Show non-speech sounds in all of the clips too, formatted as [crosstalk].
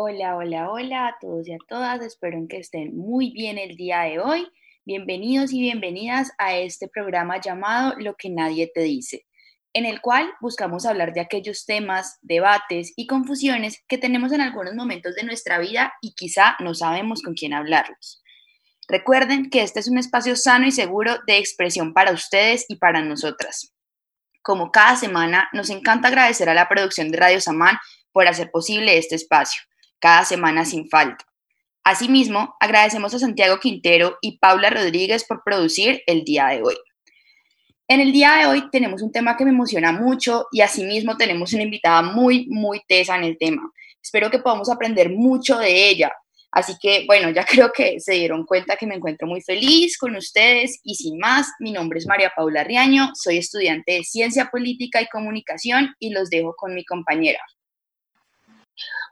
Hola, hola, hola a todos y a todas. Espero que estén muy bien el día de hoy. Bienvenidos y bienvenidas a este programa llamado Lo que nadie te dice, en el cual buscamos hablar de aquellos temas, debates y confusiones que tenemos en algunos momentos de nuestra vida y quizá no sabemos con quién hablarlos. Recuerden que este es un espacio sano y seguro de expresión para ustedes y para nosotras. Como cada semana, nos encanta agradecer a la producción de Radio Samán por hacer posible este espacio cada semana sin falta. Asimismo, agradecemos a Santiago Quintero y Paula Rodríguez por producir el día de hoy. En el día de hoy tenemos un tema que me emociona mucho y asimismo tenemos una invitada muy, muy tesa en el tema. Espero que podamos aprender mucho de ella. Así que, bueno, ya [laughs] creo que se dieron cuenta que me encuentro muy feliz con ustedes y sin más, mi nombre es María Paula Riaño, soy estudiante de Ciencia Política y Comunicación y los dejo con mi compañera.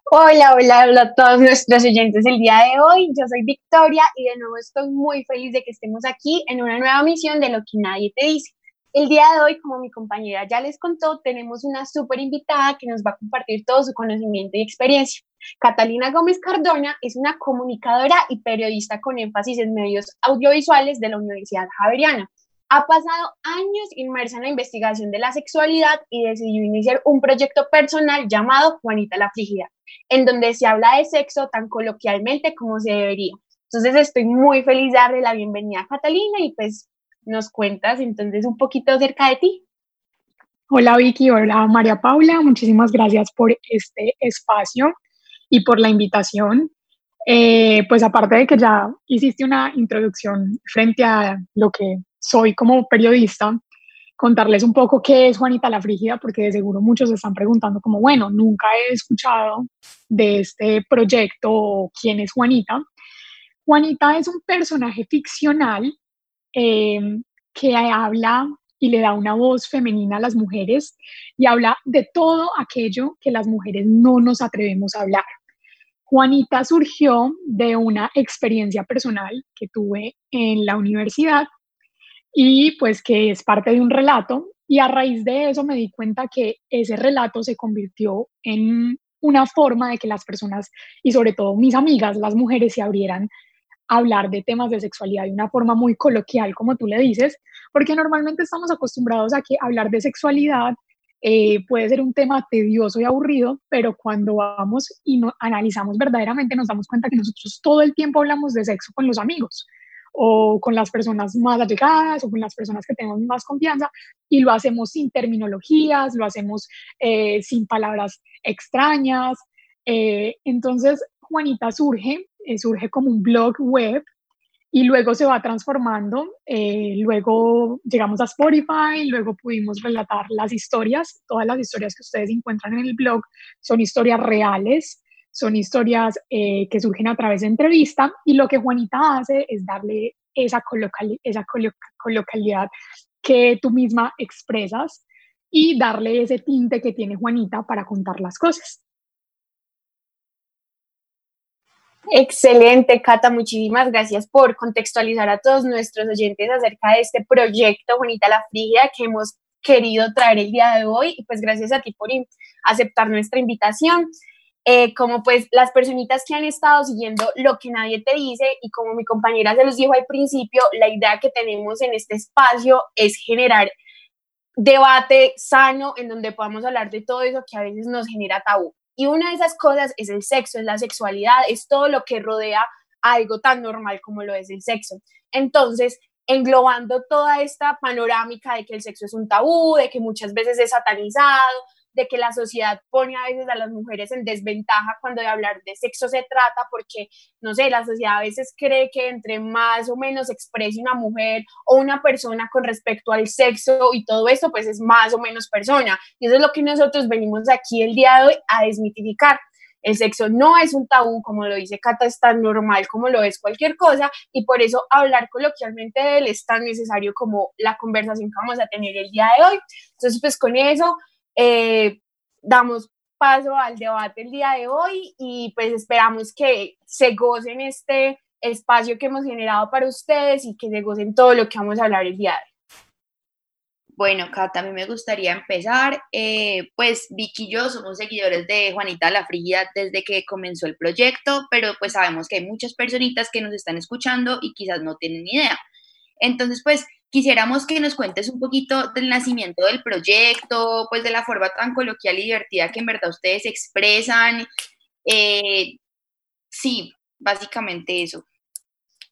Hola, hola, hola a todos nuestros oyentes el día de hoy. Yo soy Victoria y de nuevo estoy muy feliz de que estemos aquí en una nueva misión de lo que nadie te dice. El día de hoy, como mi compañera ya les contó, tenemos una súper invitada que nos va a compartir todo su conocimiento y experiencia. Catalina Gómez Cardona es una comunicadora y periodista con énfasis en medios audiovisuales de la Universidad Javeriana. Ha pasado años inmersa en la investigación de la sexualidad y decidió iniciar un proyecto personal llamado Juanita la Frígida, en donde se habla de sexo tan coloquialmente como se debería. Entonces estoy muy feliz de darle la bienvenida a Catalina y pues nos cuentas entonces un poquito acerca de ti. Hola Vicky, hola María Paula, muchísimas gracias por este espacio y por la invitación. Eh, pues aparte de que ya hiciste una introducción frente a lo que soy como periodista, contarles un poco qué es Juanita la Frígida, porque de seguro muchos se están preguntando como, bueno, nunca he escuchado de este proyecto quién es Juanita. Juanita es un personaje ficcional eh, que habla y le da una voz femenina a las mujeres y habla de todo aquello que las mujeres no nos atrevemos a hablar. Juanita surgió de una experiencia personal que tuve en la universidad y pues que es parte de un relato y a raíz de eso me di cuenta que ese relato se convirtió en una forma de que las personas y sobre todo mis amigas, las mujeres, se abrieran a hablar de temas de sexualidad de una forma muy coloquial, como tú le dices, porque normalmente estamos acostumbrados a que hablar de sexualidad eh, puede ser un tema tedioso y aburrido, pero cuando vamos y no, analizamos verdaderamente nos damos cuenta que nosotros todo el tiempo hablamos de sexo con los amigos o con las personas más allegadas o con las personas que tenemos más confianza y lo hacemos sin terminologías, lo hacemos eh, sin palabras extrañas. Eh, entonces, Juanita surge, eh, surge como un blog web y luego se va transformando. luego llegamos a Spotify, luego pudimos relatar las historias. Todas las historias que ustedes encuentran en el blog son historias reales son historias eh, que surgen a través de entrevista y lo que Juanita hace es darle esa, esa coloquialidad que tú misma expresas y darle ese tinte que tiene Juanita para contar las cosas. Excelente, Cata. Muchísimas gracias por contextualizar a todos nuestros oyentes acerca de este proyecto Juanita la Fría que hemos querido traer el día de hoy. Y pues gracias a ti por aceptar nuestra invitación. Eh, como pues las personitas que han estado siguiendo lo que nadie te dice y como mi compañera se los dijo al principio, la idea que tenemos en este espacio es generar debate sano en donde podamos hablar de todo eso que a veces nos genera tabú. Y una de esas cosas es el sexo, es la sexualidad, es todo lo que rodea algo tan normal como lo es el sexo. Entonces, englobando toda esta panorámica de que el sexo es un tabú, de que muchas veces es satanizado, de que la sociedad pone a veces a las mujeres en desventaja cuando de hablar de sexo se trata, porque, no sé, la sociedad a veces cree que entre más o menos exprese una mujer o una persona con respecto al sexo y todo eso, pues es más o menos persona. Y eso es lo que nosotros venimos aquí el día de hoy a desmitificar. El sexo no es un tabú, como lo dice Cata, es tan normal como lo es cualquier cosa, y por eso hablar coloquialmente de él es tan necesario como la conversación que vamos a tener el día de hoy. Entonces, pues con eso eh, damos paso al debate el día de hoy y pues esperamos que se gocen este espacio que hemos generado para ustedes y que se gocen todo lo que vamos a hablar el día de hoy. Bueno, Cata, a mí me gustaría empezar. Eh, pues Vicky y yo somos seguidores de Juanita la Frígida desde que comenzó el proyecto, pero pues sabemos que hay muchas personitas que nos están escuchando y quizás no tienen ni idea. Entonces, pues quisiéramos que nos cuentes un poquito del nacimiento del proyecto, pues de la forma tan coloquial y divertida que en verdad ustedes expresan. Eh, sí, básicamente eso.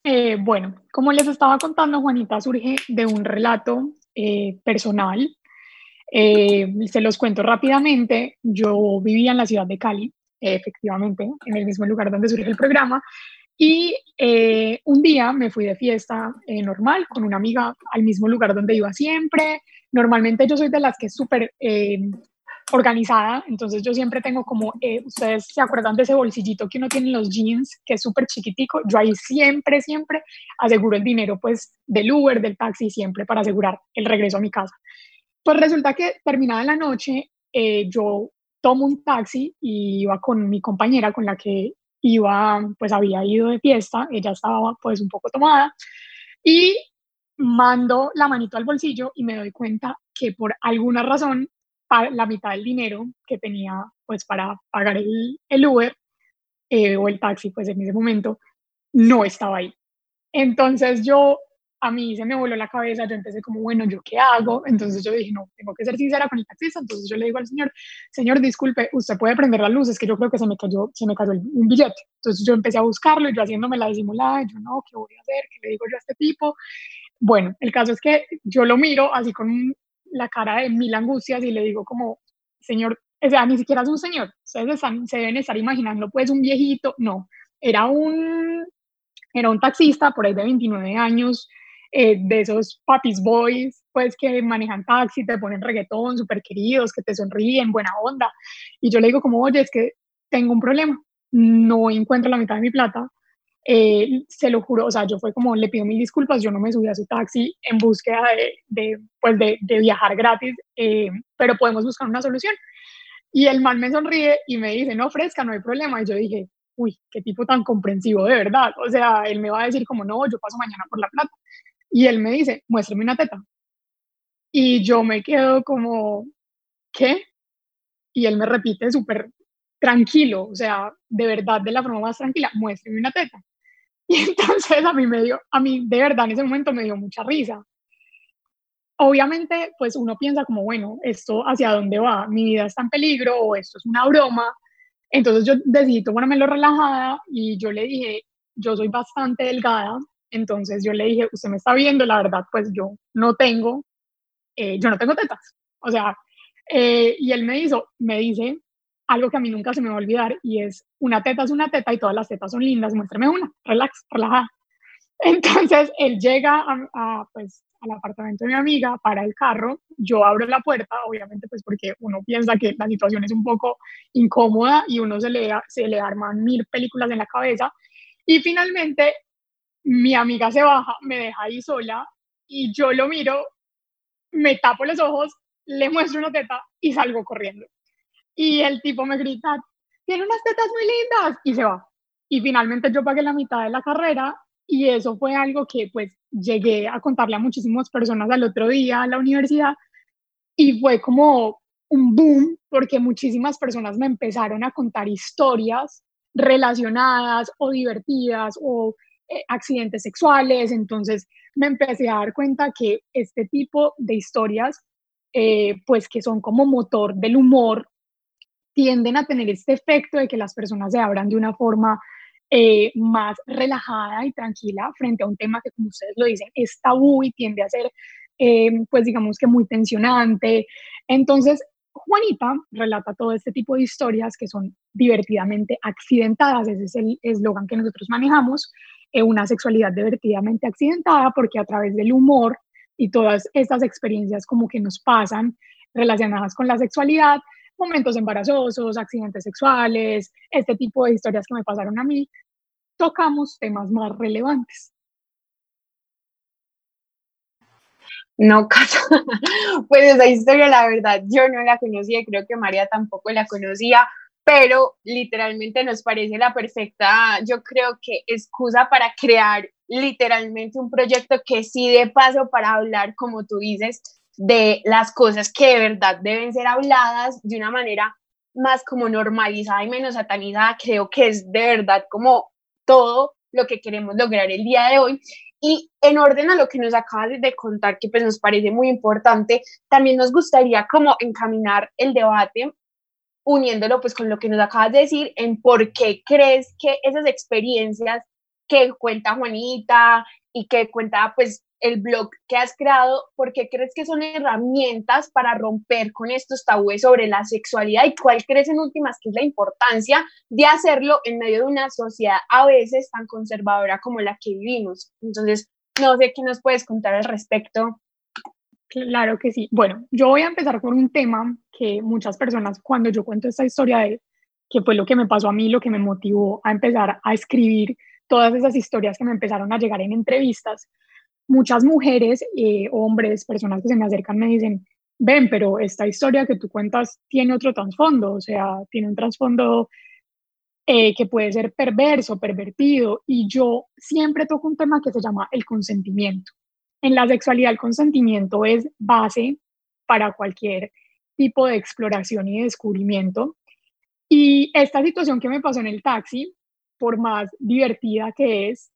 Eh, bueno, como les estaba contando, Juanita surge de un relato eh, personal. se los cuento rápidamente. Yo vivía en la ciudad de Cali, efectivamente, en el mismo lugar donde surge el programa, y eh, un día me fui de fiesta eh, normal con una amiga al mismo lugar donde iba siempre. Normalmente yo soy de las que es súper eh, organizada, entonces yo siempre tengo como, ustedes se acuerdan de ese bolsillito que uno tiene en los jeans, que es súper chiquitico, yo ahí siempre, siempre aseguro el dinero pues del Uber, del taxi, siempre para asegurar el regreso a mi casa. Pues resulta que terminada la noche, yo tomo un taxi y iba con mi compañera con la que iba, pues había ido de fiesta, ella estaba pues un poco tomada y mando la manito al bolsillo y me doy cuenta que por alguna razón la mitad del dinero que tenía pues para pagar el, el Uber eh, o el taxi pues en ese momento no estaba ahí. Entonces yo a mí se me voló la cabeza, yo empecé como, bueno, ¿yo qué hago? Entonces yo dije, no, tengo que ser sincera con el taxista, entonces yo le digo al señor, señor, disculpe, usted puede prender las luces, que yo creo que se me cayó, se me cayó un billete. Entonces yo empecé a buscarlo y yo haciéndome la disimulada, yo no, ¿qué voy a hacer? ¿Qué le digo yo a este tipo? Bueno, el caso es que yo lo miro así con la cara de mil angustias y le digo como, señor, o sea, ni siquiera es un señor, ustedes se deben estar imaginando pues un viejito, no, era un, era un taxista por ahí de 29 años, eh, de esos papis boys, pues que manejan taxi, te ponen reggaetón, súper queridos, que te sonríen, buena onda. Y yo le digo como, oye, es que tengo un problema, no encuentro la mitad de mi plata. Eh, se lo juro, o sea, yo fue como, le pido mil disculpas, yo no me subí a su taxi en búsqueda de, de pues de, de, viajar gratis, eh, pero podemos buscar una solución. Y el man me sonríe y me dice, no, fresca, no hay problema. Y yo dije, uy, qué tipo tan comprensivo, de verdad. O sea, él me va a decir como, no, yo paso mañana por la plata. Y él me dice, muéstrame una teta. Y yo me quedo como, ¿qué? Y él me repite súper tranquilo, o sea, de verdad, de la forma más tranquila, muéstrame una teta. [laughs] Y entonces a mí me dio, a mí de verdad en ese momento me dio mucha risa. Obviamente, pues uno piensa como, bueno, esto hacia dónde va, mi vida está en peligro o esto es una broma. Entonces yo decidí tomármelo relajada y yo le dije, yo soy bastante delgada, entonces yo le dije, usted me está viendo, la verdad, pues yo no tengo, eh, yo no tengo tetas. O sea, eh, y él me hizo, me dice algo que a mí nunca se me va a olvidar y es, una teta es una teta y todas las tetas son lindas, muéstrame una, relax, relajada. [laughs] Entonces él llega a, pues, al apartamento de mi amiga para el carro, yo abro la puerta, obviamente pues porque uno piensa que la situación es un poco incómoda y uno se le, se le arman mil películas en la cabeza y finalmente mi amiga se baja, me deja ahí sola y yo lo miro, me tapo los ojos, le muestro una teta y salgo corriendo. Y el tipo me grita, tiene unas tetas muy lindas y se va. Y finalmente yo pagué la mitad de la carrera y eso fue algo que pues llegué a contarle a muchísimas personas al otro día a la universidad y fue como un boom porque muchísimas personas me empezaron a contar historias relacionadas o divertidas o accidentes sexuales, entonces me empecé a dar cuenta que este tipo de historias, eh, pues que son como motor del humor, tienden a tener este efecto de que las personas se abran de una forma eh, más relajada y tranquila frente a un tema que, como ustedes lo dicen, es tabú y tiende a ser, pues digamos que muy tensionante. Entonces, Juanita relata todo este tipo de historias que son divertidamente accidentadas, ese es el eslogan que nosotros manejamos, eh, una sexualidad divertidamente accidentada, porque a través del humor y todas estas experiencias como que nos pasan relacionadas con la sexualidad, momentos embarazosos, accidentes sexuales, este tipo de historias que me pasaron a mí, tocamos temas más relevantes. No, [laughs] pues esa historia la verdad yo no la conocía creo que María tampoco la conocía, pero literalmente nos parece la perfecta, yo creo que excusa para crear literalmente un proyecto que sí de paso para hablar, como tú dices, de las cosas que de verdad deben ser habladas de una manera más como normalizada y menos satanizada, creo que es de verdad como todo lo que queremos lograr el día de hoy. Y en orden a lo que nos acabas de contar, que pues nos parece muy importante, también nos gustaría como encaminar el debate uniéndolo pues con lo que nos acabas de decir en por qué crees que esas experiencias que cuenta Juanita y que cuenta pues el blog que has creado, ¿por qué crees que son herramientas para romper con estos tabúes sobre la sexualidad y cuál crees en últimas que es la importancia de hacerlo en medio de una sociedad a veces tan conservadora como la que vivimos? Entonces, no sé qué nos puedes contar al respecto. Claro que sí. Bueno, yo voy a empezar con un tema que muchas personas, cuando yo cuento esta historia de que fue lo que me pasó a mí, lo que me motivó a empezar a escribir todas esas historias que me empezaron a llegar en entrevistas, muchas mujeres, eh, hombres, personas que se me acercan me dicen, ven, pero esta historia que tú cuentas tiene otro trasfondo, o sea, tiene un trasfondo eh, que puede ser perverso, pervertido, y yo siempre toco un tema que se llama el consentimiento. En la sexualidad el consentimiento es base para cualquier tipo de exploración y descubrimiento. Y esta situación que me pasó en el taxi, por más divertida que es,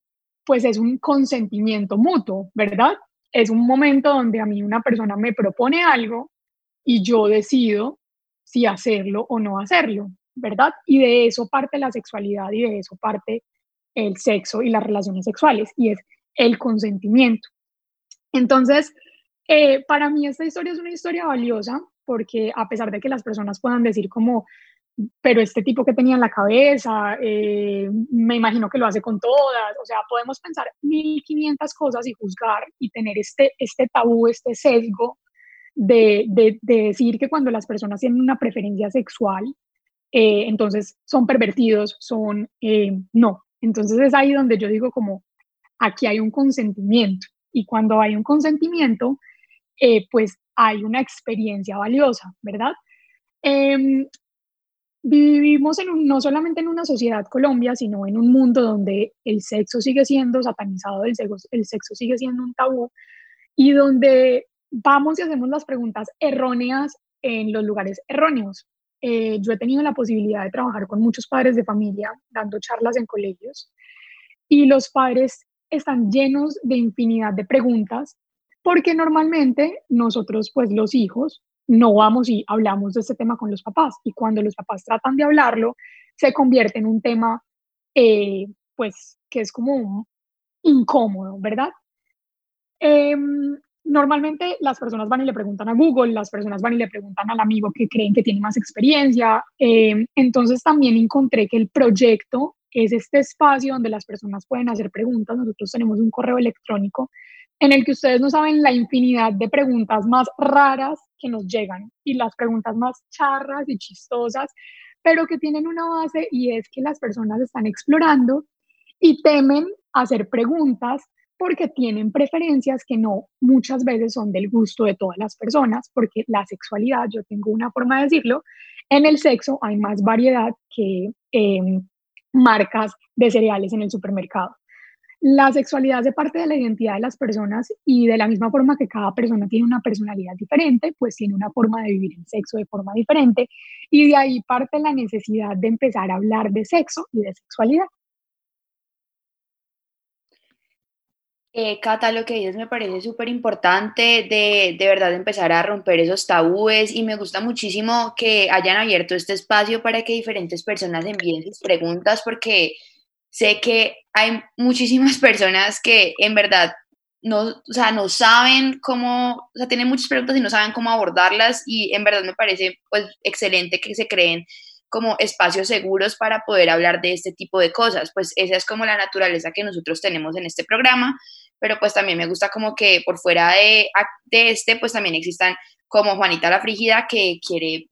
pues es un consentimiento mutuo, ¿verdad? Es un momento donde a mí una persona me propone algo y yo decido si hacerlo o no hacerlo, ¿verdad? Y de eso parte la sexualidad y de eso parte el sexo y las relaciones sexuales, y es el consentimiento. Entonces, eh, para mí esta historia es una historia valiosa porque a pesar de que las personas puedan decir como, pero este tipo que tenía en la cabeza, eh, me imagino que lo hace con todas, o sea, podemos pensar 1500 cosas y juzgar y tener este, este tabú, este sesgo de, de, decir que cuando las personas tienen una preferencia sexual, eh, entonces son pervertidos, son, no. Entonces es ahí donde yo digo como, aquí hay un consentimiento y cuando hay un consentimiento, pues hay una experiencia valiosa, ¿verdad? Em, vivimos en no solamente en una sociedad Colombia, sino en un mundo donde el sexo sigue siendo satanizado, el sexo, el sexo sigue siendo un tabú y donde vamos y hacemos las preguntas erróneas en los lugares erróneos. Eh, yo he tenido la posibilidad de trabajar con muchos padres de familia dando charlas en colegios y los padres están llenos de infinidad de preguntas porque normalmente nosotros, pues los hijos, no vamos y hablamos de este tema con los papás. Y cuando los papás tratan de hablarlo, se convierte en un tema, eh, pues, que es como incómodo, ¿verdad? Em, normalmente las personas van y le preguntan a Google, las personas van y le preguntan al amigo que creen que tiene más experiencia. Em, entonces también encontré que el proyecto es este espacio donde las personas pueden hacer preguntas. Nosotros tenemos un correo electrónico en el que ustedes no saben la infinidad de preguntas más raras que nos llegan y las preguntas más charras y chistosas, pero que tienen una base y es que las personas están explorando y temen hacer preguntas porque tienen preferencias que no muchas veces son del gusto de todas las personas, porque la sexualidad, yo tengo una forma de decirlo, en el sexo hay más variedad que em, marcas de cereales en el supermercado. La sexualidad hace parte de la identidad de las personas y de la misma forma que cada persona tiene una personalidad diferente, pues tiene una forma de vivir el sexo de forma diferente y de ahí parte la necesidad de empezar a hablar de sexo y de sexualidad. Eh, Cata, lo que dices me parece súper importante de, de verdad empezar a romper esos tabúes y me gusta muchísimo que hayan abierto este espacio para que diferentes personas envíen sus preguntas porque sé que hay muchísimas [laughs] personas que en verdad no, o sea, no saben cómo, o sea, tienen muchas preguntas y no saben cómo abordarlas y en verdad me parece pues excelente que se creen como espacios seguros para poder hablar de este tipo de cosas. Pues esa es como la naturaleza que nosotros tenemos en este programa, pero pues también me gusta como que por fuera de, de este, pues también existan como Juanita la Frígida que quiere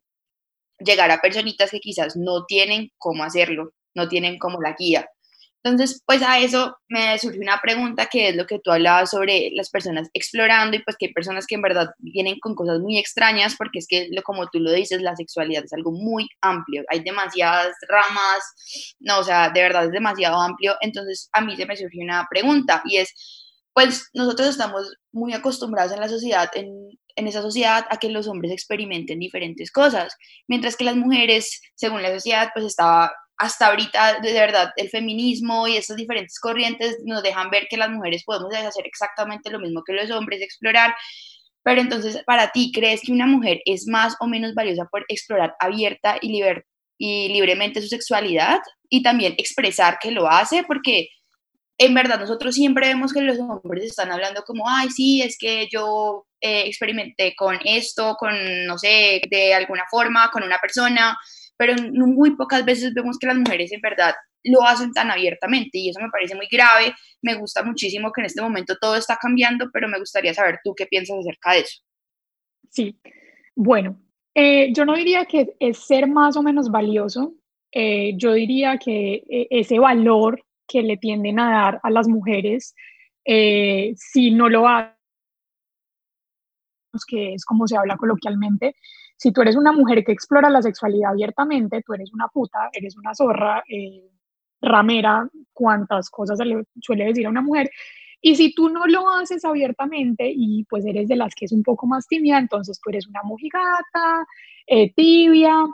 llegar a personitas que quizás no tienen cómo hacerlo, no tienen como la guía. Entonces, pues a eso me surgió una pregunta que es lo que tú hablabas sobre las personas explorando y pues que hay personas que en verdad vienen con cosas muy extrañas porque es que, lo, como tú lo dices, la sexualidad es algo muy amplio, hay demasiadas ramas, no, o sea, de verdad es demasiado amplio. Entonces, a mí se me surgió una pregunta y es, pues nosotros estamos muy acostumbrados en la sociedad en en esa sociedad a que los hombres experimenten diferentes cosas, mientras que las mujeres, según la sociedad, pues estaba hasta ahorita, de verdad, el feminismo y estas diferentes corrientes nos dejan ver que las mujeres podemos hacer exactamente lo mismo que los hombres, explorar. Pero entonces, para ti, ¿crees que una mujer es más o menos valiosa por explorar abierta y, y libremente su sexualidad y también expresar que lo hace? Porque en verdad nosotros siempre vemos que los hombres están hablando como, ay, sí, es que yo eh, experimenté con esto, con, no sé, de alguna forma, con una persona, pero muy pocas veces vemos que las mujeres en verdad lo hacen tan abiertamente y eso me parece muy grave. Me gusta muchísimo que en este momento todo está cambiando, pero me gustaría saber tú qué piensas acerca de eso. Sí, bueno, eh, yo no diría que es ser más o menos valioso, eh, yo diría que eh, ese valor que le tienden a dar a las mujeres, si no lo hacen, que es como se habla coloquialmente, si tú eres una mujer que explora la sexualidad abiertamente, tú eres una puta, eres una zorra, eh, ramera, cuantas cosas se le suele decir a una mujer. Y si tú no lo haces abiertamente y pues eres de las que es un poco más tímida, entonces tú eres una mojigata, eh, tibia,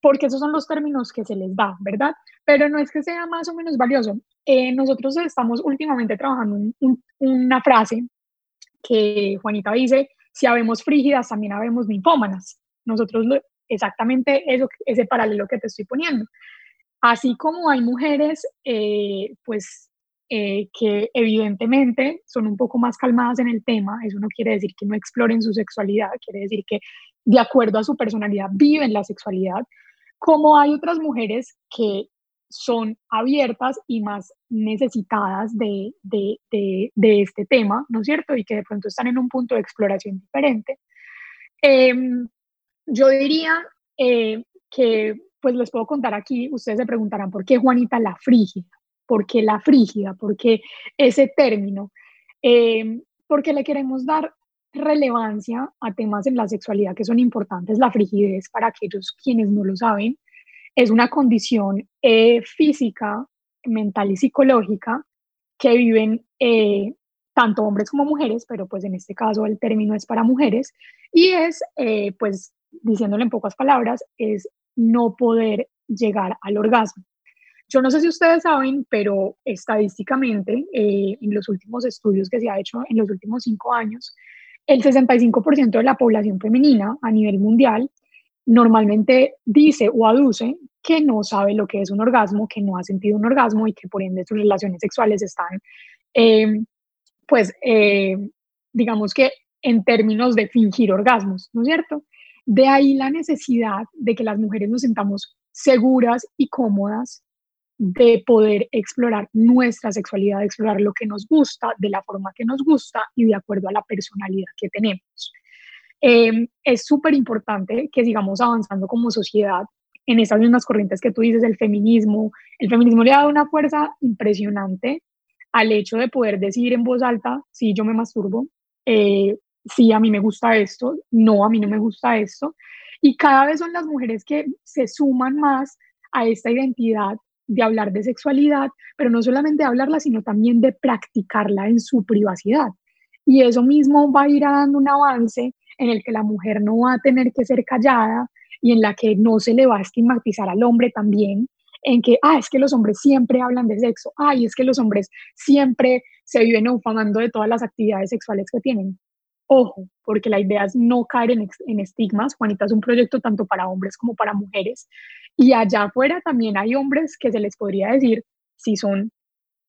porque esos son los términos que se les da, ¿verdad? Pero no es que sea más o menos valioso. Eh, nosotros estamos últimamente trabajando una frase que Juanita dice, si habemos frígidas, también habemos ninfómanas. Nosotros exactamente eso, ese paralelo que te estoy poniendo. Así como hay mujeres, eh, pues, eh, que evidentemente son un poco más calmadas en el tema, eso no quiere decir que no exploren su sexualidad, quiere decir que de acuerdo a su personalidad viven la sexualidad, como hay otras mujeres que son abiertas y más necesitadas de, de, de, este tema, ¿no es cierto? Y que de pronto están en un punto de exploración diferente. Em, yo diría eh, que, pues les puedo contar aquí, ustedes se preguntarán, ¿por qué Juanita la frígida? ¿Por qué la frígida? ¿Por qué ese término? Eh, porque le queremos dar relevancia a temas en la sexualidad que son importantes. La frigidez, para aquellos quienes no lo saben, es una condición eh, física, mental y psicológica que viven tanto hombres como mujeres, pero pues en este caso el término es para mujeres, y es pues diciéndole en pocas palabras, es no poder llegar al orgasmo. Yo no sé si ustedes saben, pero estadísticamente, eh, en los últimos estudios que se ha hecho en los últimos cinco años, el 65% de la población femenina a nivel mundial normalmente dice o aduce que no sabe lo que es un orgasmo, que no ha sentido un orgasmo y que por ende sus relaciones sexuales están, eh, pues, eh, digamos que en términos de fingir orgasmos, ¿no es cierto? De ahí la necesidad de que las mujeres nos sintamos seguras y cómodas de poder explorar nuestra sexualidad, de explorar lo que nos gusta, de la forma que nos gusta y de acuerdo a la personalidad que tenemos. Em, es súper importante que sigamos avanzando como sociedad en esas mismas corrientes que tú dices, el feminismo. El feminismo le ha dado una fuerza impresionante al hecho de poder decir en voz alta, sí, yo me masturbo, eh, sí, a mí me gusta esto, no, a mí no me gusta esto. Y cada vez son las mujeres que se suman más a esta identidad de hablar de sexualidad, pero no solamente de hablarla, sino también de practicarla en su privacidad. Y eso mismo va a ir dando un avance en el que la mujer no va a tener que ser callada y en la que no se le va a estigmatizar al hombre también, en que, ah, es que los hombres siempre hablan de sexo, ay, es que los hombres siempre se viven ufamando de todas las actividades sexuales que tienen. Ojo, porque la idea es no caer en, estigmas. Juanita es un proyecto tanto para hombres como para mujeres. Y allá afuera también hay hombres que se les podría decir si son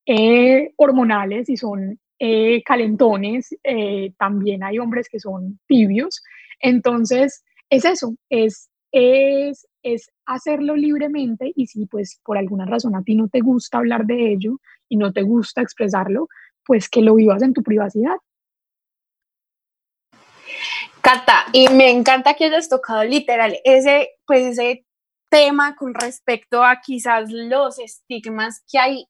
eh, hormonales, si son eh, calentones, eh, también hay hombres que son tibios. Entonces, es eso, es, es, es hacerlo libremente y si pues por alguna razón a ti no te gusta hablar de ello y no te gusta expresarlo, pues que lo vivas en tu privacidad Cata, y me encanta que hayas tocado literal ese, pues ese tema con respecto a quizás los estigmas que hay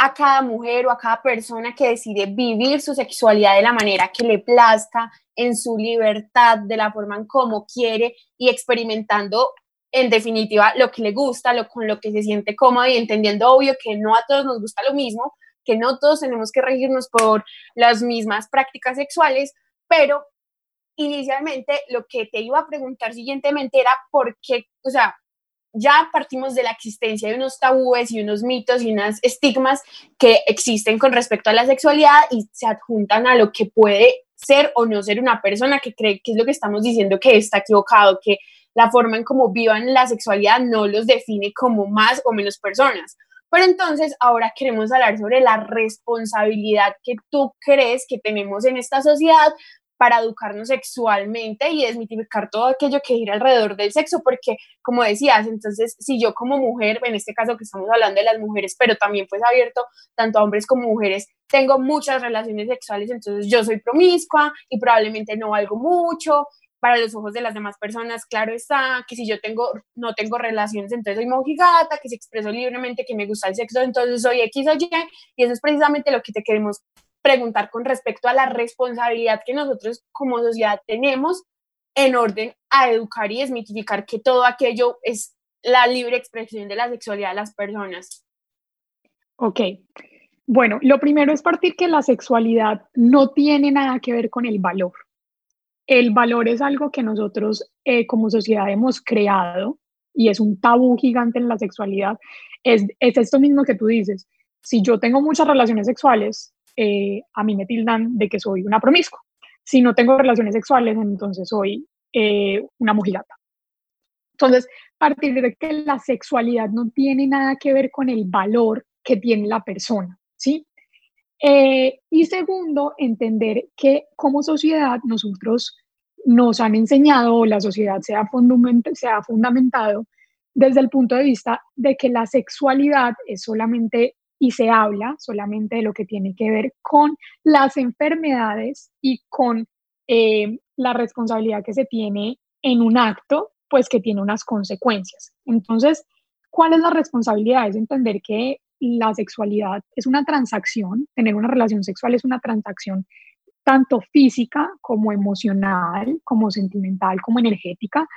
a cada mujer o a cada persona que decide vivir su sexualidad de la manera que le plazca, en su libertad, de la forma en como quiere y experimentando en definitiva lo que le gusta, lo con lo que se siente cómodo y entendiendo obvio que no a todos nos gusta lo mismo, que no todos tenemos que regirnos por las mismas prácticas sexuales, pero inicialmente lo que te iba a preguntar siguientemente era por qué, o sea, ya partimos de la existencia de unos tabúes y unos mitos y unos estigmas que existen con respecto a la sexualidad y se adjuntan a lo que puede ser o no ser una persona que cree que es lo que estamos diciendo que está equivocado, que la forma en cómo vivan la sexualidad no los define como más o menos personas. Pero entonces ahora queremos hablar sobre la responsabilidad que tú crees que tenemos en esta sociedad para educarnos sexualmente y desmitificar todo aquello que gira alrededor del sexo, porque como decías, entonces si yo como mujer, en este caso que estamos hablando de las mujeres, pero también pues abierto tanto a hombres como mujeres, tengo muchas relaciones sexuales, entonces yo soy promiscua y probablemente no valgo mucho. Para los ojos de las demás personas, claro está, que si yo tengo, no tengo relaciones, entonces soy mojigata, que si expreso libremente que me gusta el sexo, entonces soy X o Y, y eso es precisamente lo que te queremos preguntar con respecto a la responsabilidad que nosotros como sociedad tenemos en orden a educar y desmitificar que todo aquello es la libre expresión de la sexualidad de las personas. Ok. Bueno, lo primero es partir que la sexualidad no tiene nada que ver con el valor. El valor es algo que nosotros eh, como sociedad hemos creado y es un tabú gigante en la sexualidad. Es, es esto mismo que tú dices. Si yo tengo muchas relaciones sexuales, eh, a mí me tildan de que soy una promiscua. Si no tengo relaciones sexuales, entonces soy eh, una mujilata. Entonces, partir de que la sexualidad no tiene nada que ver con el valor que tiene la persona, ¿sí? Eh, y segundo, entender que como sociedad nosotros nos han enseñado, o la sociedad se ha, se ha fundamentado desde el punto de vista de que la sexualidad es solamente y se habla solamente de lo que tiene que ver con las enfermedades y con eh, la responsabilidad que se tiene en un acto, pues que tiene unas consecuencias. Entonces, ¿cuál es la responsabilidad? Es entender que la sexualidad es una transacción, tener una relación sexual es una transacción tanto física como emocional, como sentimental, como energética,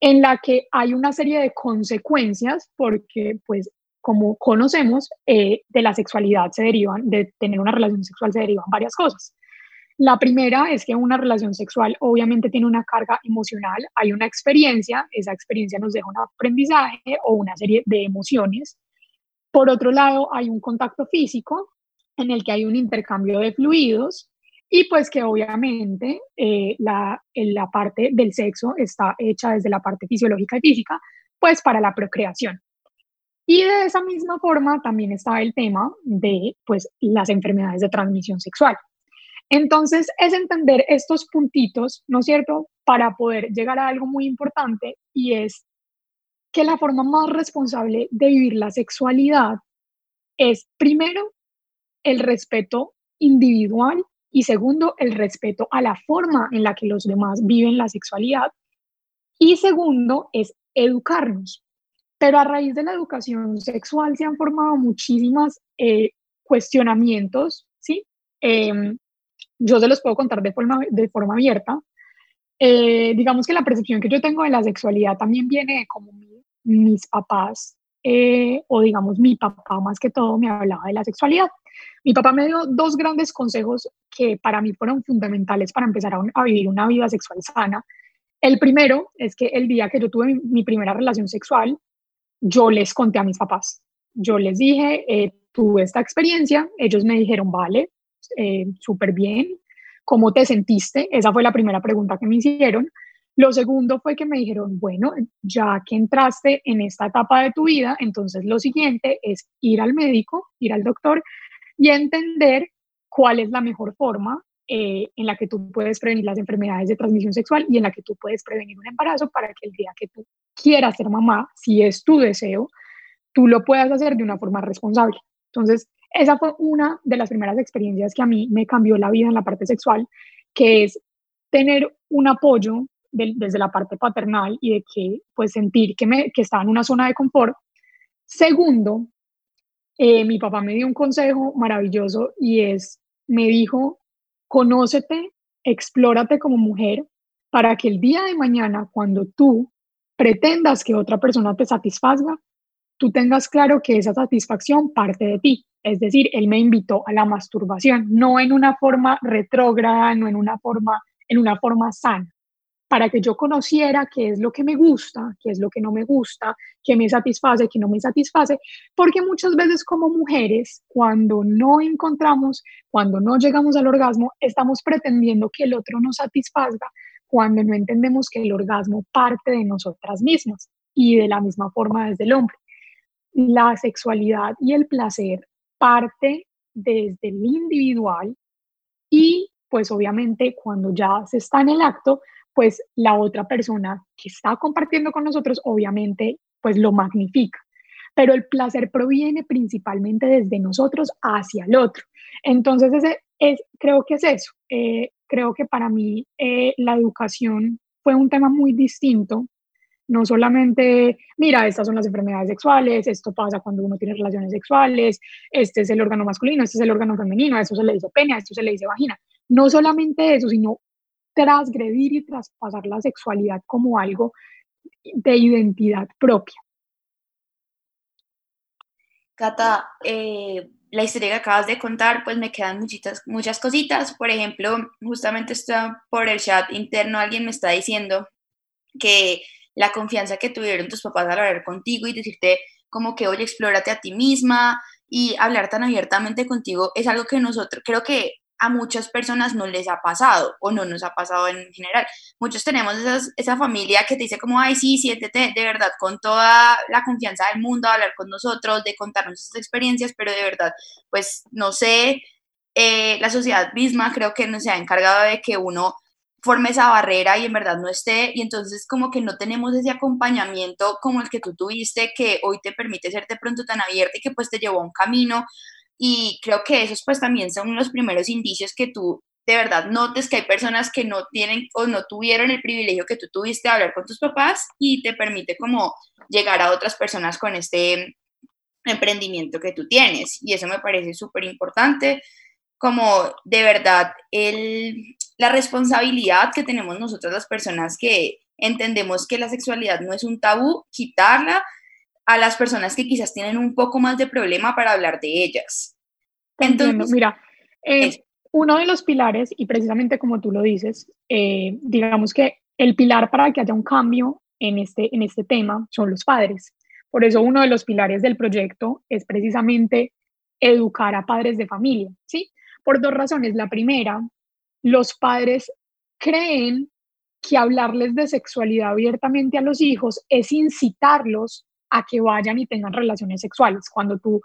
en la que hay una serie de consecuencias porque pues como conocemos, eh, de la sexualidad se derivan, de tener una relación sexual se derivan varias cosas. La primera es que una relación sexual obviamente tiene una carga emocional, hay una experiencia, esa experiencia nos deja un aprendizaje o una serie de emociones. Por otro lado, hay un contacto físico en el que hay un intercambio de fluidos y pues que obviamente eh, la, la parte del sexo está hecha desde la parte fisiológica y física, pues para la procreación. Y de esa misma forma también está el tema de pues, las enfermedades de transmisión sexual. Entonces, es entender estos puntitos, ¿no es cierto?, para poder llegar a algo muy importante y es que la forma más responsable de vivir la sexualidad es, primero, el respeto individual y segundo, el respeto a la forma en la que los demás viven la sexualidad. Y segundo, es educarnos. Pero a raíz de la educación sexual se han formado muchísimos eh, cuestionamientos, ¿sí? Em, yo se los puedo contar de forma, de forma abierta. Eh, digamos que la percepción que yo tengo de la sexualidad también viene de como mis papás, eh, o digamos mi papá más que todo, me hablaba de la sexualidad. Mi papá me dio dos grandes consejos que para mí fueron fundamentales para empezar a, a vivir una vida sexual sana. El primero es que el día que yo tuve mi, mi primera relación sexual, yo les conté a mis papás. Yo les dije, eh, tuve esta experiencia, ellos me dijeron, vale, eh, súper bien, ¿cómo te sentiste? Esa fue la primera pregunta que me hicieron. Lo segundo fue que me dijeron, bueno, ya que entraste en esta etapa de tu vida, entonces lo siguiente es ir al médico, ir al doctor y entender cuál es la mejor forma eh, en la que tú puedes prevenir las enfermedades de transmisión sexual y en la que tú puedes prevenir un embarazo para que el día que tú quieras ser mamá, si es tu deseo, tú lo puedas hacer de una forma responsable. Entonces, esa fue una de las primeras experiencias que a mí me cambió la vida en la parte sexual, que es tener un apoyo desde la parte paternal y de que, pues, sentir que, me, que estaba en una zona de confort. Segundo, eh, mi papá me dio un consejo maravilloso y es, me dijo, Conócete, explórate como mujer para que el día de mañana, cuando tú pretendas que otra persona te satisfaga, tú tengas claro que esa satisfacción parte de ti. Es decir, él me invitó a la masturbación, no en una forma retrógrada, no en una forma en una forma sana para que yo conociera qué es lo que me gusta, qué es lo que no me gusta, qué me satisface, qué no me satisface, porque muchas veces como mujeres, cuando no encontramos, cuando no llegamos al orgasmo, estamos pretendiendo que el otro nos satisfaga cuando no entendemos que el orgasmo parte de nosotras mismas y de la misma forma desde el hombre. La sexualidad y el placer parte desde el individual y pues obviamente cuando ya se está en el acto, pues la otra persona que está compartiendo con nosotros obviamente pues lo magnifica. Pero el placer proviene principalmente desde nosotros hacia el otro. Entonces, ese es, creo que es eso. Eh, creo que para mí eh, la educación fue un tema muy distinto. No solamente, mira, estas son las enfermedades sexuales, esto pasa cuando uno tiene relaciones sexuales, este es el órgano masculino, este es el órgano femenino, a esto se le dice pene, a esto se le dice vagina. No solamente eso, sino transgredir y traspasar la sexualidad como algo de identidad propia. Cata, eh, la historia que acabas de contar, pues me quedan muchitas, muchas cositas. Por ejemplo, justamente está por el chat interno, alguien me está diciendo que la confianza que tuvieron tus papás al hablar contigo y decirte como que, oye, explórate a ti misma y hablar tan abiertamente contigo es algo que nosotros, creo que a muchas personas no les ha pasado o no nos ha pasado en general. Muchos tenemos esa familia que te dice como, ay, sí, siéntete de verdad con toda la confianza del mundo a hablar con nosotros, de contarnos sus experiencias, pero de verdad, pues no sé, eh, la sociedad misma creo que no se ha encargado de que uno forme esa barrera y en verdad no esté, y entonces como que no tenemos ese acompañamiento como el que tú tuviste, que hoy te permite ser de pronto tan abierta y que pues te llevó a un camino y creo que esos pues también son los primeros indicios que tú de verdad notes que hay personas que no tienen o no tuvieron el privilegio que tú tuviste de hablar con tus papás y te permite como llegar a otras personas con este emprendimiento que tú tienes. Y eso me parece súper importante, como de verdad el, la responsabilidad que tenemos nosotras las personas que entendemos que la sexualidad no es un tabú, quitarla a las personas que quizás tienen un poco más de problema para hablar de ellas. Entonces, mira, eh, uno de los pilares, y precisamente como tú lo dices, eh, digamos que el pilar para que haya un cambio en este, en este tema son los padres. Por eso uno de los pilares del proyecto es precisamente educar a padres de familia, ¿sí? Por dos razones. La primera, los padres creen que hablarles de sexualidad abiertamente a los hijos es incitarlos a que vayan y tengan relaciones sexuales. Cuando tú,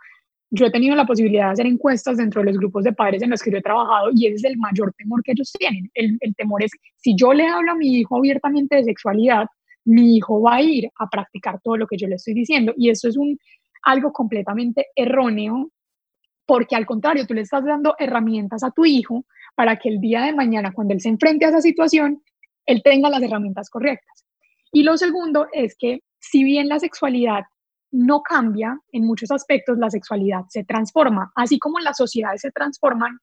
yo he tenido la posibilidad de hacer encuestas dentro de los grupos de padres en los que yo he trabajado y ese es el mayor temor que ellos tienen. El, el temor es, si yo le hablo a mi hijo abiertamente de sexualidad, mi hijo va a ir a practicar todo lo que yo le estoy diciendo. Y eso es un, algo completamente erróneo, porque al contrario, tú le estás dando herramientas a tu hijo para que el día de mañana, cuando él se enfrente a esa situación, él tenga las herramientas correctas. Y lo segundo es que si bien la sexualidad no cambia en muchos aspectos, la sexualidad se transforma, así como las sociedades se transforman,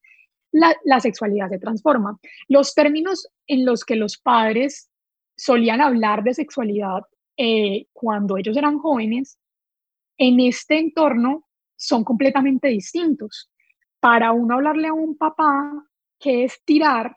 la, sexualidad se transforma. Los términos en los que los padres solían hablar de sexualidad eh, cuando ellos eran jóvenes, en este entorno son completamente distintos. Para uno hablarle a un papá que es tirar,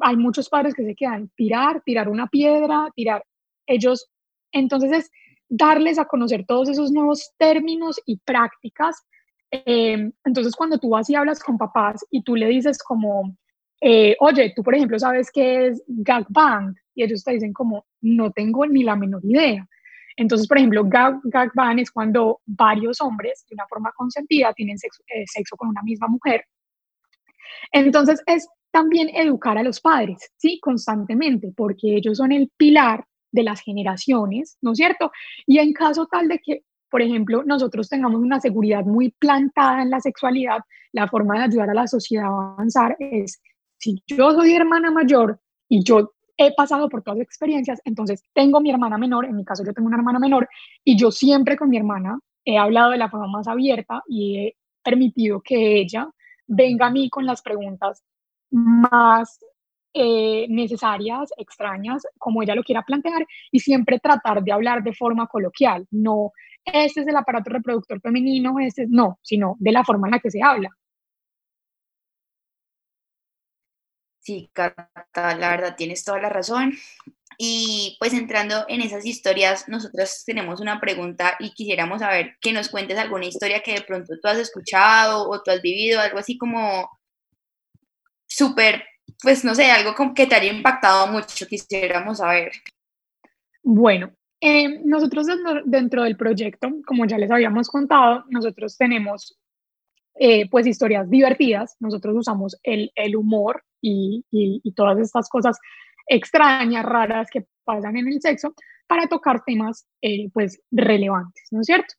hay muchos padres que se quedan tirar, tirar una piedra, tirar. Ellos entonces es darles a conocer todos esos nuevos términos y prácticas. Eh, entonces cuando tú vas y hablas con papás y tú le dices como, eh, oye, tú por ejemplo sabes qué es gag band y ellos te dicen como, no tengo ni la menor idea. Entonces, por ejemplo, gag, gag band es cuando varios hombres de una forma consentida tienen sexo, eh, sexo con una misma mujer. Entonces, es también educar a los padres, ¿sí? Constantemente, porque ellos son el pilar de las generaciones, ¿no es cierto? Y en caso tal de que, por ejemplo, nosotros tengamos una seguridad muy plantada en la sexualidad, la forma de ayudar a la sociedad a avanzar es, si yo soy hermana mayor y yo he pasado por todas las experiencias, entonces tengo mi hermana menor, en mi caso yo tengo una hermana menor, y yo siempre con mi hermana he hablado de la forma más abierta y he permitido que ella venga a mí con las preguntas más eh, necesarias, extrañas, como ella lo quiera plantear, y siempre tratar de hablar de forma coloquial, no, este es el aparato reproductor femenino, este no, sino de la forma en la que se habla. Sí, Cata, la verdad tienes toda la razón. Y pues entrando en esas historias, nosotros tenemos una pregunta y quisiéramos saber que nos cuentes alguna historia que de pronto tú has escuchado o tú has vivido, algo así como súper, pues no sé, algo que te haya impactado mucho, quisiéramos saber. Bueno, eh, nosotros dentro del proyecto, como ya les habíamos contado, nosotros tenemos eh, pues historias divertidas, nosotros usamos el, el humor y, y, todas estas cosas extrañas, raras que pasan en el sexo para tocar temas eh, pues relevantes, ¿no es cierto?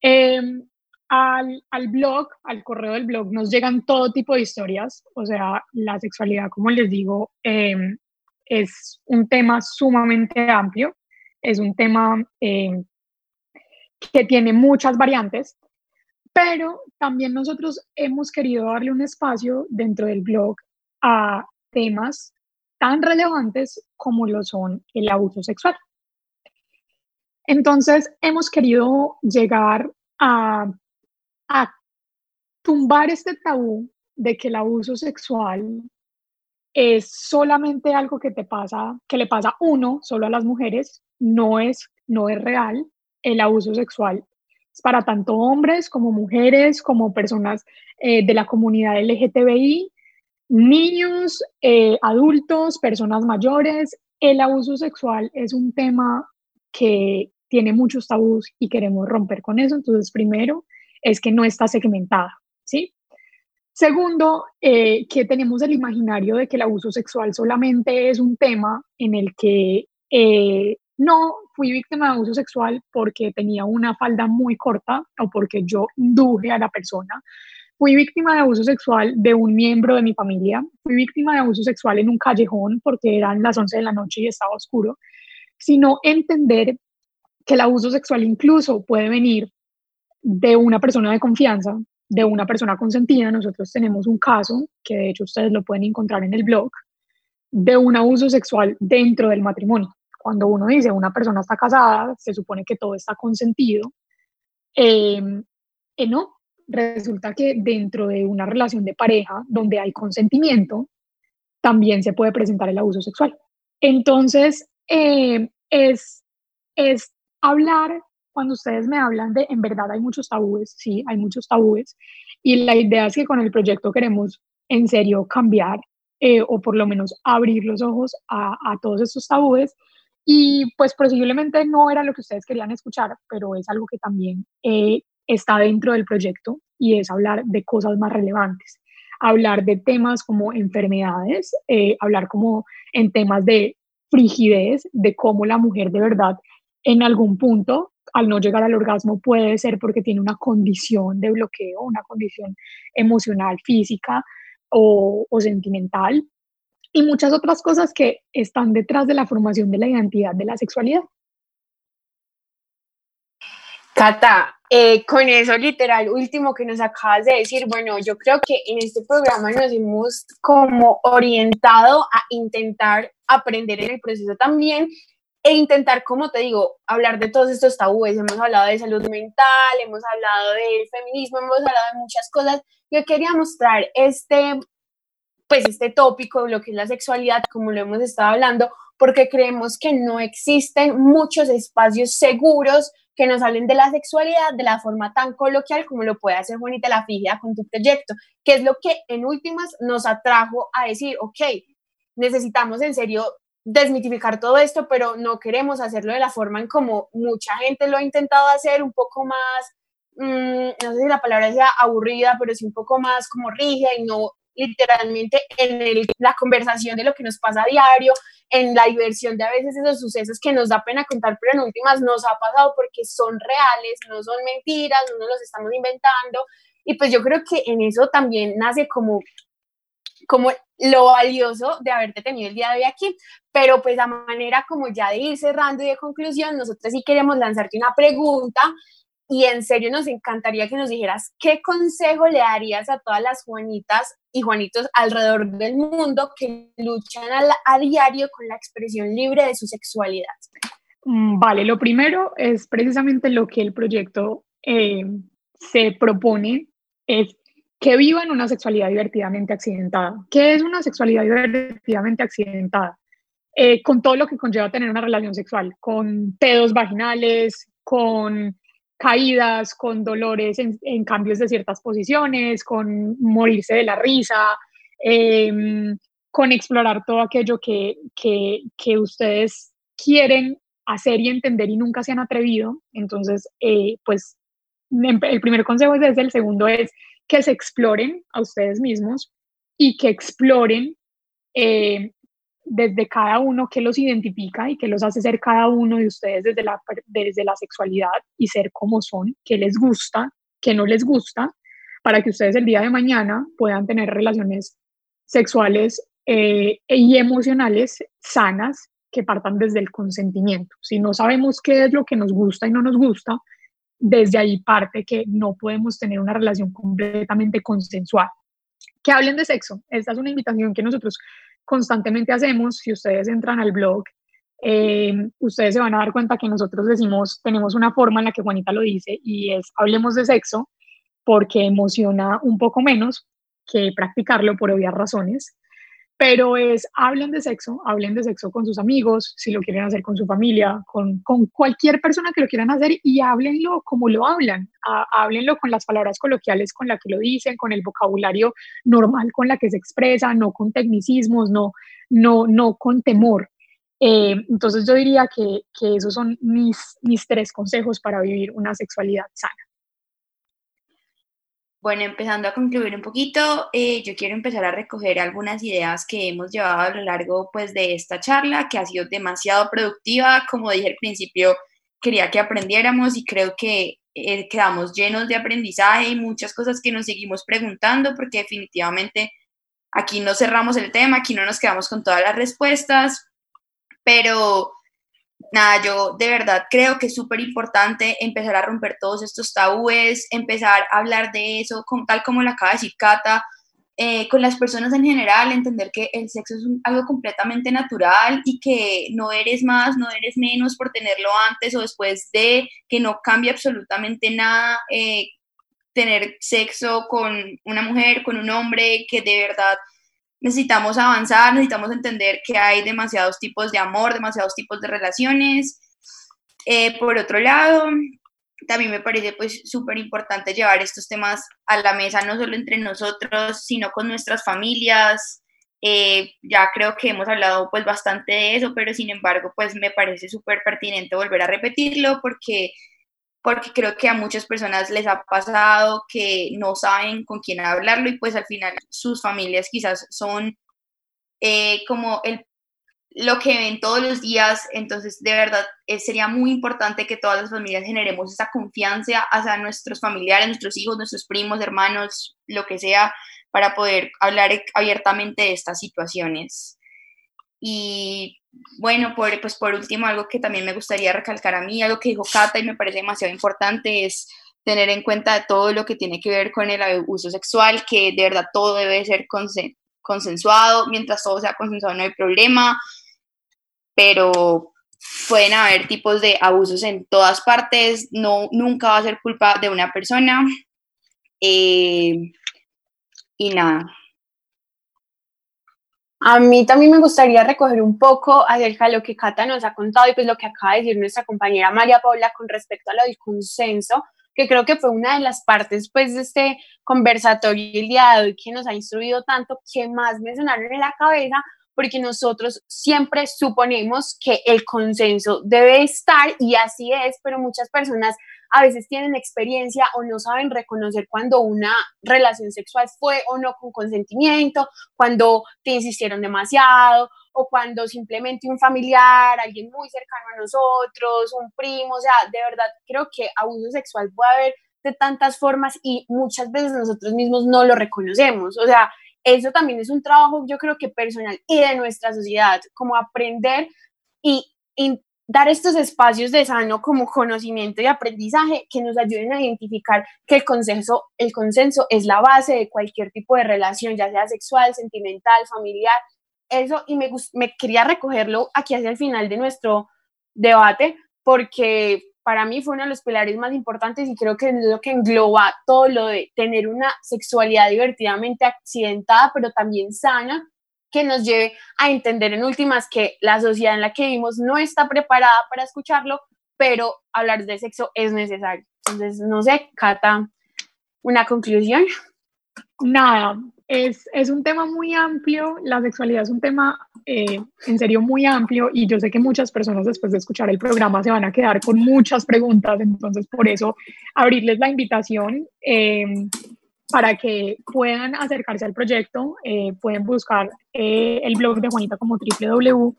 Em, al, al, blog, al correo del blog, nos llegan todo tipo de historias, o sea, la sexualidad, como les digo, em, es un tema sumamente amplio, es un tema em, que tiene muchas variantes, pero también nosotros hemos querido darle un espacio dentro del blog a temas tan relevantes como lo son el abuso sexual. Entonces, hemos querido llegar a, a tumbar este tabú de que el abuso sexual es solamente algo que te pasa, que le pasa uno, solo a las mujeres, no es, no es real. El abuso sexual es para tanto hombres como mujeres, como personas eh, de la comunidad LGTBI, niños, eh, adultos, personas mayores. El abuso sexual es un tema que tiene muchos tabús y queremos romper con eso. Entonces, primero es que no está segmentada, ¿sí? Segundo, eh, que tenemos el imaginario de que el abuso sexual solamente es un tema en el que eh, no fui víctima de abuso sexual porque tenía una falda muy corta o porque yo induje a la persona. Fui víctima de abuso sexual de un miembro de mi familia. Fui víctima de abuso sexual en un callejón porque eran las 11 de la noche y estaba oscuro. Sino entender que el abuso sexual incluso puede venir de una persona de confianza, de una persona consentida. Nosotros tenemos un caso, que de hecho ustedes lo pueden encontrar en el blog, de un abuso sexual dentro del matrimonio. Cuando uno dice una persona está casada, se supone que todo está consentido. Eh, eh, no, resulta que dentro de una relación de pareja donde hay consentimiento, también se puede presentar el abuso sexual. Entonces, eh, es, es hablar cuando ustedes me hablan de, en verdad hay muchos tabúes, sí, hay muchos tabúes, y la idea es que con el proyecto queremos en serio cambiar eh, o por lo menos abrir los ojos a, a todos estos tabúes y pues posiblemente no era lo que ustedes querían escuchar, pero es algo que también eh, está dentro del proyecto y es hablar de cosas más relevantes, hablar de temas como enfermedades, eh, hablar como en temas de frigidez, de cómo la mujer de verdad en algún punto al no llegar al orgasmo puede ser porque tiene una condición de bloqueo, una condición emocional, física o, sentimental, y muchas otras cosas que están detrás de la formación de la identidad de la sexualidad. Cata, eh, con eso literal último que nos acabas de decir, bueno, yo creo que en este programa nos hemos como orientado a intentar aprender en el proceso también e intentar, como te digo, hablar de todos estos tabúes. Hemos hablado de salud mental, hemos hablado del feminismo, hemos hablado de muchas cosas. Yo quería mostrar este, pues este tópico, lo que es la sexualidad, como lo hemos estado hablando, porque creemos que no existen muchos espacios seguros que nos hablen de la sexualidad de la forma tan coloquial como lo puede hacer Juanita La Figia con tu proyecto, que es lo que en últimas nos atrajo a decir, ok, necesitamos en serio desmitificar todo esto, pero no queremos hacerlo de la forma en como mucha gente lo ha intentado hacer, un poco más, mm, no sé si la palabra sea aburrida, pero sí un poco más como rígida y no literalmente en el, la conversación de lo que nos pasa a diario, en la diversión de a veces esos sucesos que nos da pena contar, pero en últimas nos ha pasado porque son reales, no son mentiras, no nos los estamos inventando. Y pues yo creo que en eso también nace como como lo valioso de haberte tenido el día de hoy aquí. Pero pues a manera como ya de ir cerrando y de conclusión, nosotros sí queremos lanzarte una pregunta y en serio nos encantaría que nos dijeras qué consejo le darías a todas las Juanitas y Juanitos alrededor del mundo que luchan a, diario con la expresión libre de su sexualidad. Mm, vale, lo primero es precisamente lo que el proyecto eh, se propone, es que vivan una sexualidad divertidamente accidentada. ¿Qué es una sexualidad divertidamente accidentada? Eh, con todo lo que conlleva tener una relación sexual, con pedos vaginales, con caídas, con dolores en, cambios de ciertas posiciones, con morirse de la risa, em, con explorar todo aquello que, que, ustedes quieren hacer y entender y nunca se han atrevido. Entonces, eh, pues el primer consejo es ese, el segundo es que se exploren a ustedes mismos y que exploren eh, desde cada uno que los identifica y que los hace ser cada uno de ustedes desde la, desde la sexualidad y ser como son, que les gusta, que no les gusta, para que ustedes el día de mañana puedan tener relaciones sexuales eh, y emocionales sanas que partan desde el consentimiento. Si no sabemos qué es lo que nos gusta y no nos gusta, desde ahí parte que no podemos tener una relación completamente consensual. Que hablen de sexo. Esta es una invitación que nosotros constantemente hacemos. Si ustedes entran al blog, eh, ustedes se van a dar cuenta que nosotros decimos, tenemos una forma en la que Juanita lo dice y es hablemos de sexo porque emociona un poco menos que practicarlo por obvias razones pero es, hablen de sexo, hablen de sexo con sus amigos, si lo quieren hacer con su familia, con, con cualquier persona que lo quieran hacer y háblenlo como lo hablan, háblenlo con las palabras coloquiales con las que lo dicen, con el vocabulario normal con la que se expresa, no con tecnicismos, no, no, no con temor. Eh, entonces yo diría que, que esos son mis, mis tres consejos para vivir una sexualidad sana. Bueno, empezando a concluir un poquito, eh, yo quiero empezar a recoger algunas ideas que hemos llevado a lo largo pues, de esta charla, que ha sido demasiado productiva. Como dije al principio, quería que aprendiéramos y creo que eh, quedamos llenos de aprendizaje y muchas cosas que nos seguimos preguntando, porque definitivamente aquí no cerramos el tema, aquí no nos quedamos con todas las respuestas, pero nada, yo de verdad creo que es súper importante empezar a romper todos estos tabúes, empezar a hablar de eso, tal como lo acaba de decir Cata, eh, con las personas en general, entender que el sexo es algo completamente natural y que no eres más, no eres menos por tenerlo antes o después de, que no cambia absolutamente nada. Eh, tener sexo con una mujer, con un hombre, que de verdad necesitamos avanzar, necesitamos entender que hay demasiados tipos de amor, demasiados tipos de relaciones. Eh, por otro lado, también me parece pues súper importante llevar estos temas a la mesa, no solo entre nosotros, sino con nuestras familias. Eh, ya creo que hemos hablado pues bastante de eso, pero sin embargo pues me parece súper pertinente volver a repetirlo porque porque creo que a muchas personas les ha pasado que no saben con quién hablarlo y pues al final sus familias quizás son eh, como el, lo que ven todos los días, entonces de verdad eh, sería muy importante que todas las familias generemos esa confianza hacia nuestros familiares, nuestros hijos, nuestros primos, hermanos, lo que sea, para poder hablar abiertamente de estas situaciones. Y bueno, por, pues por último, algo que también me gustaría recalcar a mí, algo que dijo Cata y me parece demasiado importante es tener en cuenta todo lo que tiene que ver con el abuso sexual, que de verdad todo debe ser consensuado, mientras todo sea consensuado no hay problema, pero pueden haber tipos de abusos en todas partes, no, nunca va a ser culpa de una persona. Eh, y nada, a mí también me gustaría recoger un poco acerca de lo que Cata nos ha contado y pues lo que acaba de decir nuestra compañera María Paula con respecto a lo del consenso, que creo que fue una de las partes pues de este conversatorio el día de hoy que nos ha instruido tanto, que más me sonaron en la cabeza, porque nosotros siempre suponemos que el consenso debe estar y así es, pero muchas personas a veces tienen experiencia o no saben reconocer cuando una relación sexual fue o no con consentimiento, cuando te insistieron demasiado o cuando simplemente un familiar, alguien muy cercano a nosotros, un primo, o sea, de verdad creo que abuso sexual puede haber de tantas formas y muchas veces nosotros mismos no lo reconocemos, o sea, eso también es un trabajo yo creo que personal y de nuestra sociedad, como aprender y, dar estos espacios de sano como conocimiento y aprendizaje que nos ayuden a identificar que el consenso, el consenso es la base de cualquier tipo de relación, ya sea sexual, sentimental, familiar. Eso, y me, me quería recogerlo aquí hacia el final de nuestro debate, porque para mí fue uno de los pilares más importantes y creo que es lo que engloba todo lo de tener una sexualidad divertidamente accidentada, pero también sana, que nos lleve a entender en últimas que la sociedad en la que vivimos no está preparada para escucharlo, pero hablar de sexo es necesario. Entonces, no sé, Cata, una conclusión. Nada, es, es un tema muy amplio, la sexualidad es un tema eh, en serio muy amplio y yo sé que muchas personas después de escuchar el programa se van a quedar con muchas preguntas, entonces por eso abrirles la invitación. Eh, para que puedan acercarse al proyecto, eh, pueden buscar eh, el blog de Juanita como www.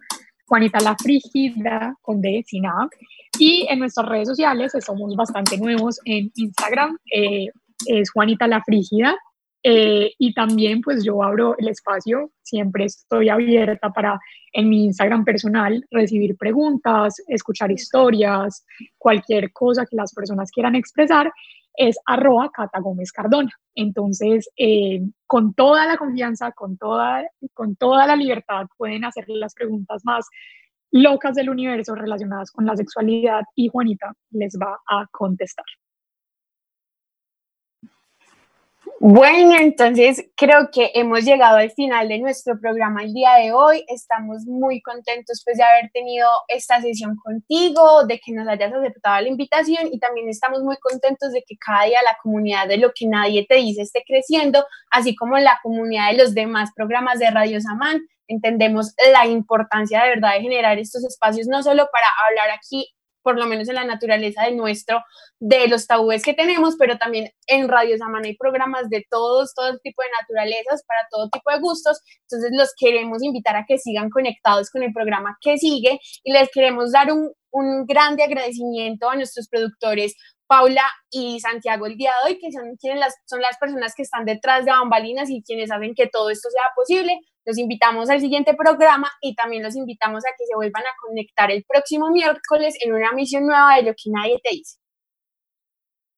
Juanita la Frígida con D sin A. Y en nuestras redes sociales somos bastante nuevos. En Instagram eh, es Juanita la Frígida. y también pues yo abro el espacio, siempre estoy abierta para en mi Instagram personal recibir preguntas, escuchar historias, cualquier cosa que las personas quieran expresar es arroba Cata Gómez Cardona. Entonces, eh, con toda la confianza, con toda, con toda la libertad, pueden hacer las preguntas más locas del universo relacionadas con la sexualidad y Juanita les va a contestar. Bueno, entonces creo que hemos llegado al final de nuestro programa el día de hoy. Estamos muy contentos pues de haber tenido esta sesión contigo, de que nos hayas aceptado la invitación y también estamos muy contentos de que cada día la comunidad de lo que nadie te dice esté creciendo, así como la comunidad de los demás programas de Radio Samán. Entendemos la importancia de verdad de generar estos espacios, no solo para hablar aquí por lo menos en la naturaleza de nuestro, de los tabúes que tenemos, pero también en Radio Samana hay programas de todos, todo tipo de naturalezas, para todo tipo de gustos. Entonces los queremos invitar a que sigan conectados con el programa que sigue y les queremos dar un, un grande agradecimiento a nuestros productores Paula y Santiago el día de hoy, que son, quienes las, son las personas que están detrás de bambalinas y quienes hacen que todo esto sea posible. Los invitamos al siguiente programa y también los invitamos a que se vuelvan a conectar el próximo miércoles en una misión nueva de lo que nadie te dice.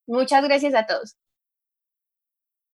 Muchas gracias a todos.